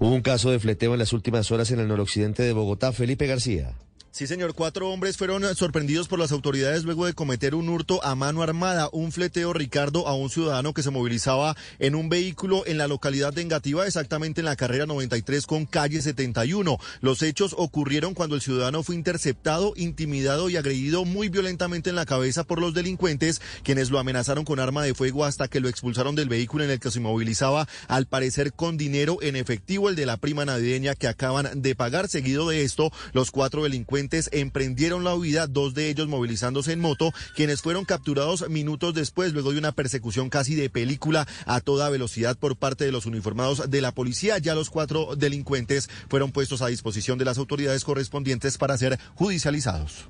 Hubo un caso de fleteo en las últimas horas en el noroccidente de Bogotá. Felipe García. Sí, señor. Cuatro hombres fueron sorprendidos por las autoridades luego de cometer un hurto a mano armada, un fleteo, Ricardo, a un ciudadano que se movilizaba en un vehículo en la localidad de Engativá, exactamente en la carrera 93 con calle 71. Los hechos ocurrieron cuando el ciudadano fue interceptado, intimidado y agredido muy violentamente en la cabeza por los delincuentes, quienes lo amenazaron con arma de fuego hasta que lo expulsaron del vehículo en el que se movilizaba, al parecer con dinero en efectivo, el de la prima navideña que acaban de pagar. Seguido de esto, los cuatro delincuentes emprendieron la huida, dos de ellos movilizándose en moto, quienes fueron capturados minutos después, luego de una persecución casi de película a toda velocidad por parte de los uniformados de la policía. Ya los cuatro delincuentes fueron puestos a disposición de las autoridades correspondientes para ser judicializados.